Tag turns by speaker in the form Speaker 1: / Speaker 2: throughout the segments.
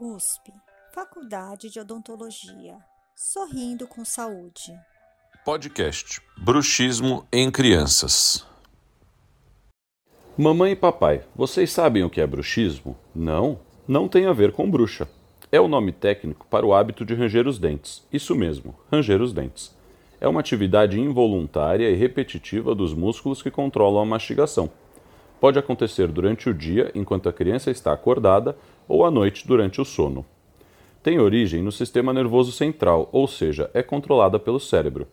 Speaker 1: USP, Faculdade de Odontologia. Sorrindo com saúde.
Speaker 2: Podcast Bruxismo em Crianças.
Speaker 3: Mamãe e papai, vocês sabem o que é bruxismo? Não, não tem a ver com bruxa. É o nome técnico para o hábito de ranger os dentes. Isso mesmo, ranger os dentes. É uma atividade involuntária e repetitiva dos músculos que controlam a mastigação. Pode acontecer durante o dia, enquanto a criança está acordada, ou à noite durante o sono. Tem origem no sistema nervoso central, ou seja, é controlada pelo cérebro.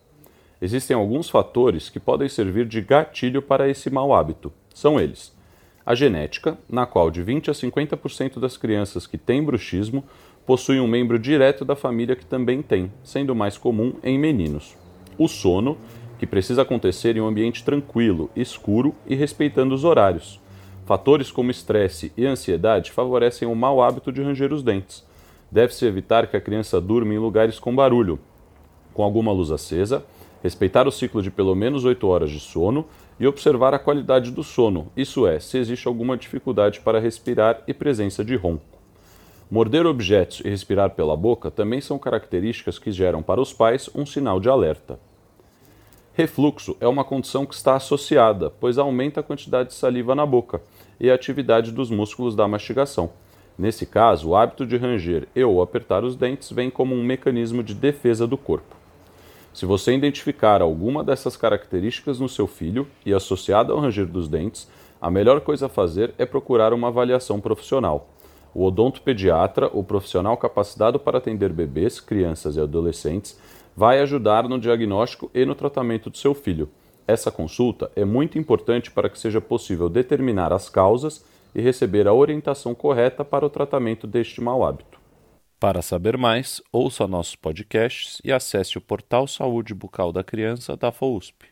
Speaker 3: Existem alguns fatores que podem servir de gatilho para esse mau hábito. São eles: a genética, na qual de 20 a 50% das crianças que têm bruxismo possuem um membro direto da família que também tem, sendo mais comum em meninos. O sono, que precisa acontecer em um ambiente tranquilo, escuro e respeitando os horários. Fatores como estresse e ansiedade favorecem o mau hábito de ranger os dentes. Deve-se evitar que a criança durma em lugares com barulho, com alguma luz acesa, respeitar o ciclo de pelo menos 8 horas de sono e observar a qualidade do sono, isso é, se existe alguma dificuldade para respirar e presença de ronco. Morder objetos e respirar pela boca também são características que geram para os pais um sinal de alerta. Refluxo é uma condição que está associada, pois aumenta a quantidade de saliva na boca e a atividade dos músculos da mastigação. Nesse caso, o hábito de ranger e ou apertar os dentes vem como um mecanismo de defesa do corpo. Se você identificar alguma dessas características no seu filho e associada ao ranger dos dentes, a melhor coisa a fazer é procurar uma avaliação profissional. O odontopediatra, o profissional capacitado para atender bebês, crianças e adolescentes, vai ajudar no diagnóstico e no tratamento do seu filho. Essa consulta é muito importante para que seja possível determinar as causas e receber a orientação correta para o tratamento deste mau hábito.
Speaker 2: Para saber mais, ouça nossos podcasts e acesse o portal Saúde Bucal da Criança da FOUSP.